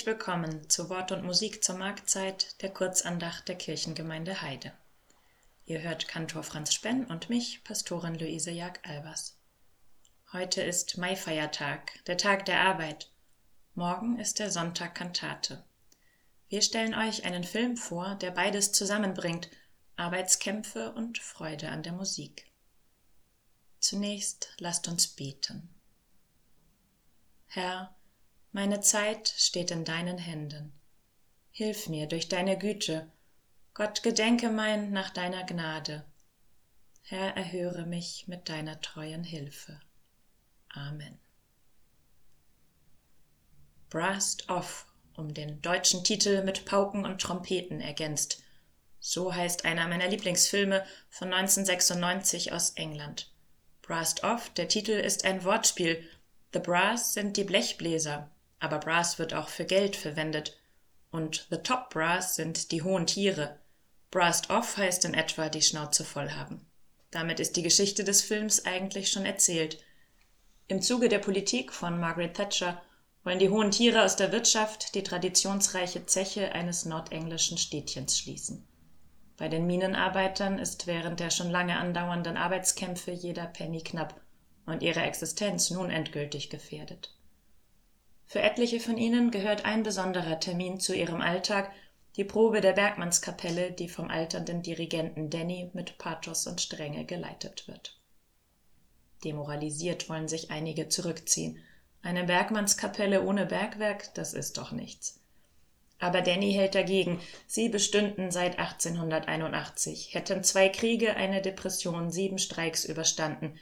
Herzlich willkommen zu Wort und Musik zur Marktzeit der Kurzandacht der Kirchengemeinde Heide. Ihr hört Kantor Franz Spenn und mich, Pastorin Luise Jag-Albers. Heute ist Maifeiertag, der Tag der Arbeit. Morgen ist der Sonntag Kantate. Wir stellen euch einen Film vor, der beides zusammenbringt, Arbeitskämpfe und Freude an der Musik. Zunächst lasst uns beten. Herr, meine Zeit steht in deinen Händen. Hilf mir durch deine Güte. Gott gedenke mein nach deiner Gnade. Herr, erhöre mich mit deiner treuen Hilfe. Amen. Brast Off, um den deutschen Titel mit Pauken und Trompeten ergänzt. So heißt einer meiner Lieblingsfilme von 1996 aus England. Brast Off, der Titel ist ein Wortspiel. The Brass sind die Blechbläser, aber Brass wird auch für Geld verwendet. Und The Top Brass sind die hohen Tiere. Brassed Off heißt in etwa die Schnauze voll haben. Damit ist die Geschichte des Films eigentlich schon erzählt. Im Zuge der Politik von Margaret Thatcher wollen die hohen Tiere aus der Wirtschaft die traditionsreiche Zeche eines nordenglischen Städtchens schließen. Bei den Minenarbeitern ist während der schon lange andauernden Arbeitskämpfe jeder Penny knapp und ihre Existenz nun endgültig gefährdet. Für etliche von ihnen gehört ein besonderer Termin zu ihrem Alltag, die Probe der Bergmannskapelle, die vom alternden Dirigenten Danny mit Pathos und Strenge geleitet wird. Demoralisiert wollen sich einige zurückziehen. Eine Bergmannskapelle ohne Bergwerk, das ist doch nichts. Aber Danny hält dagegen. Sie bestünden seit 1881, hätten zwei Kriege, eine Depression, sieben Streiks überstanden.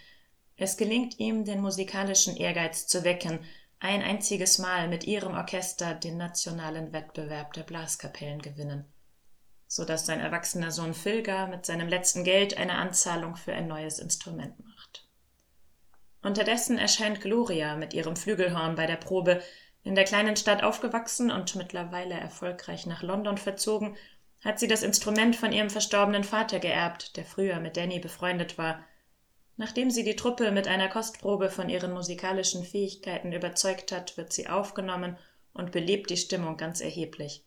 Es gelingt ihm, den musikalischen Ehrgeiz zu wecken, ein einziges Mal mit ihrem Orchester den nationalen Wettbewerb der Blaskapellen gewinnen, so dass sein erwachsener Sohn Philgar mit seinem letzten Geld eine Anzahlung für ein neues Instrument macht. Unterdessen erscheint Gloria mit ihrem Flügelhorn bei der Probe, in der kleinen Stadt aufgewachsen und mittlerweile erfolgreich nach London verzogen, hat sie das Instrument von ihrem verstorbenen Vater geerbt, der früher mit Danny befreundet war – Nachdem sie die Truppe mit einer Kostprobe von ihren musikalischen Fähigkeiten überzeugt hat, wird sie aufgenommen und belebt die Stimmung ganz erheblich.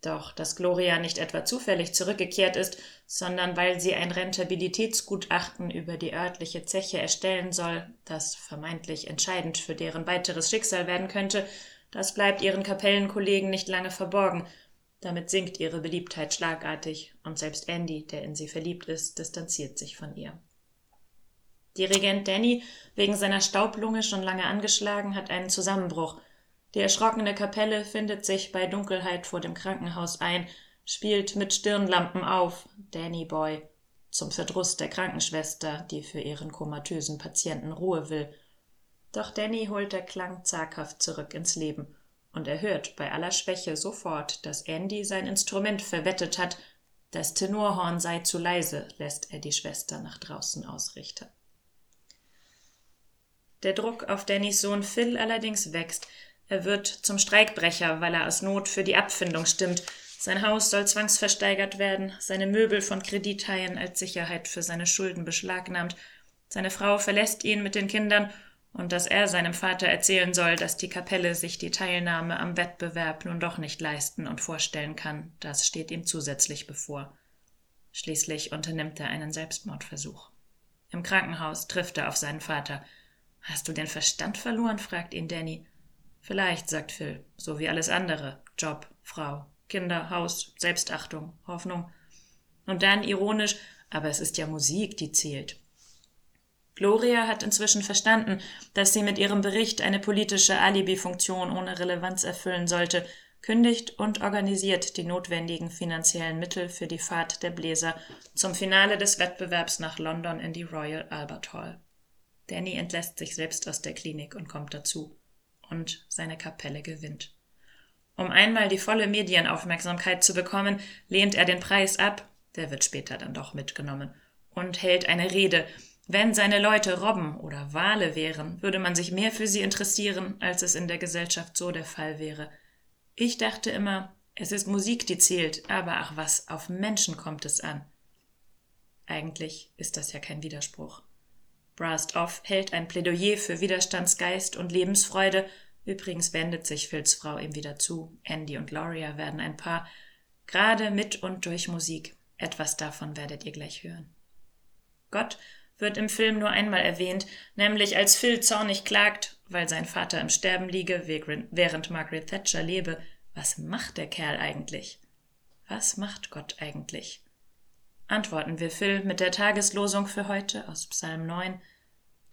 Doch dass Gloria nicht etwa zufällig zurückgekehrt ist, sondern weil sie ein Rentabilitätsgutachten über die örtliche Zeche erstellen soll, das vermeintlich entscheidend für deren weiteres Schicksal werden könnte, das bleibt ihren Kapellenkollegen nicht lange verborgen. Damit sinkt ihre Beliebtheit schlagartig, und selbst Andy, der in sie verliebt ist, distanziert sich von ihr. Dirigent Danny, wegen seiner Staublunge schon lange angeschlagen, hat einen Zusammenbruch. Die erschrockene Kapelle findet sich bei Dunkelheit vor dem Krankenhaus ein, spielt mit Stirnlampen auf, Danny Boy, zum Verdruss der Krankenschwester, die für ihren komatösen Patienten Ruhe will. Doch Danny holt der Klang zaghaft zurück ins Leben und er hört bei aller Schwäche sofort, dass Andy sein Instrument verwettet hat, das Tenorhorn sei zu leise, lässt er die Schwester nach draußen ausrichten. Der Druck auf Dannys Sohn Phil allerdings wächst. Er wird zum Streikbrecher, weil er aus Not für die Abfindung stimmt. Sein Haus soll zwangsversteigert werden, seine Möbel von Kredithaien als Sicherheit für seine Schulden beschlagnahmt. Seine Frau verlässt ihn mit den Kindern und dass er seinem Vater erzählen soll, dass die Kapelle sich die Teilnahme am Wettbewerb nun doch nicht leisten und vorstellen kann, das steht ihm zusätzlich bevor. Schließlich unternimmt er einen Selbstmordversuch. Im Krankenhaus trifft er auf seinen Vater. Hast du den Verstand verloren? fragt ihn Danny. Vielleicht, sagt Phil, so wie alles andere. Job, Frau, Kinder, Haus, Selbstachtung, Hoffnung. Und dann ironisch, aber es ist ja Musik, die zählt. Gloria hat inzwischen verstanden, dass sie mit ihrem Bericht eine politische Alibi-Funktion ohne Relevanz erfüllen sollte, kündigt und organisiert die notwendigen finanziellen Mittel für die Fahrt der Bläser zum Finale des Wettbewerbs nach London in die Royal Albert Hall. Danny entlässt sich selbst aus der Klinik und kommt dazu. Und seine Kapelle gewinnt. Um einmal die volle Medienaufmerksamkeit zu bekommen, lehnt er den Preis ab, der wird später dann doch mitgenommen, und hält eine Rede. Wenn seine Leute Robben oder Wale wären, würde man sich mehr für sie interessieren, als es in der Gesellschaft so der Fall wäre. Ich dachte immer, es ist Musik, die zählt, aber ach was, auf Menschen kommt es an. Eigentlich ist das ja kein Widerspruch. Brast Off hält ein Plädoyer für Widerstandsgeist und Lebensfreude, Übrigens wendet sich Phils Frau ihm wieder zu. Andy und Gloria werden ein Paar, gerade mit und durch Musik. Etwas davon werdet ihr gleich hören. Gott wird im Film nur einmal erwähnt, nämlich als Phil zornig klagt, weil sein Vater im Sterben liege, während Margaret Thatcher lebe. Was macht der Kerl eigentlich? Was macht Gott eigentlich? Antworten wir Phil mit der Tageslosung für heute aus Psalm 9.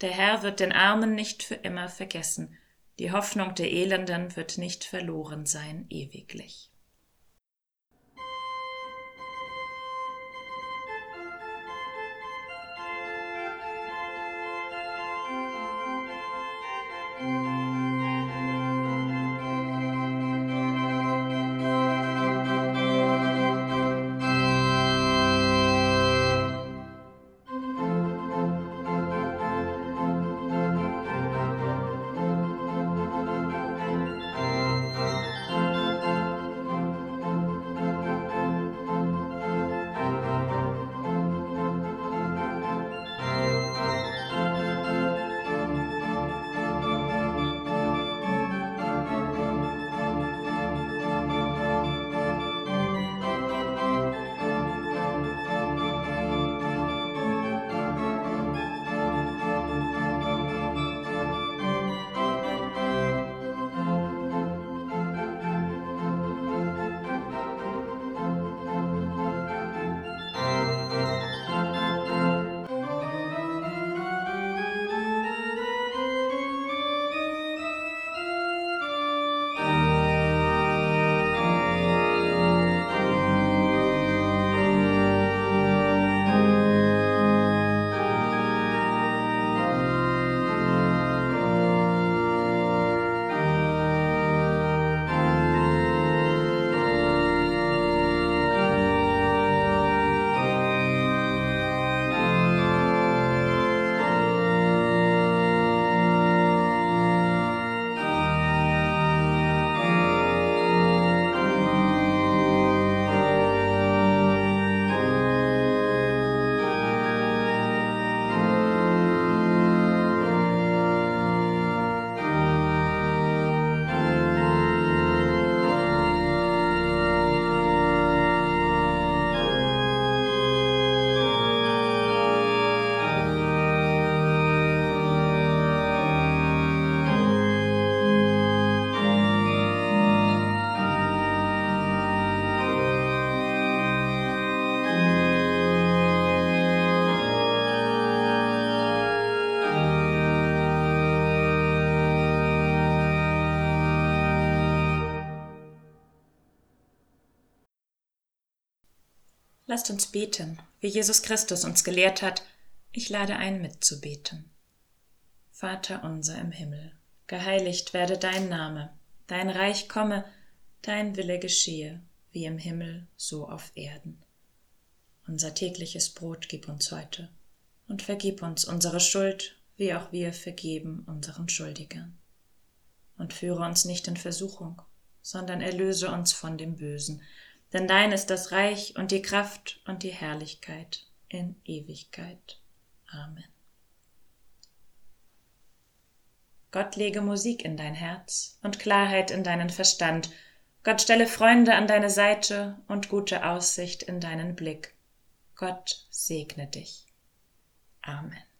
Der Herr wird den Armen nicht für immer vergessen, die Hoffnung der Elenden wird nicht verloren sein ewiglich. Lasst uns beten, wie Jesus Christus uns gelehrt hat. Ich lade ein, mitzubeten. Vater unser im Himmel, geheiligt werde dein Name, dein Reich komme, dein Wille geschehe, wie im Himmel, so auf Erden. Unser tägliches Brot gib uns heute und vergib uns unsere Schuld, wie auch wir vergeben unseren Schuldigern. Und führe uns nicht in Versuchung, sondern erlöse uns von dem Bösen, denn dein ist das Reich und die Kraft und die Herrlichkeit in Ewigkeit. Amen. Gott lege Musik in dein Herz und Klarheit in deinen Verstand. Gott stelle Freunde an deine Seite und gute Aussicht in deinen Blick. Gott segne dich. Amen.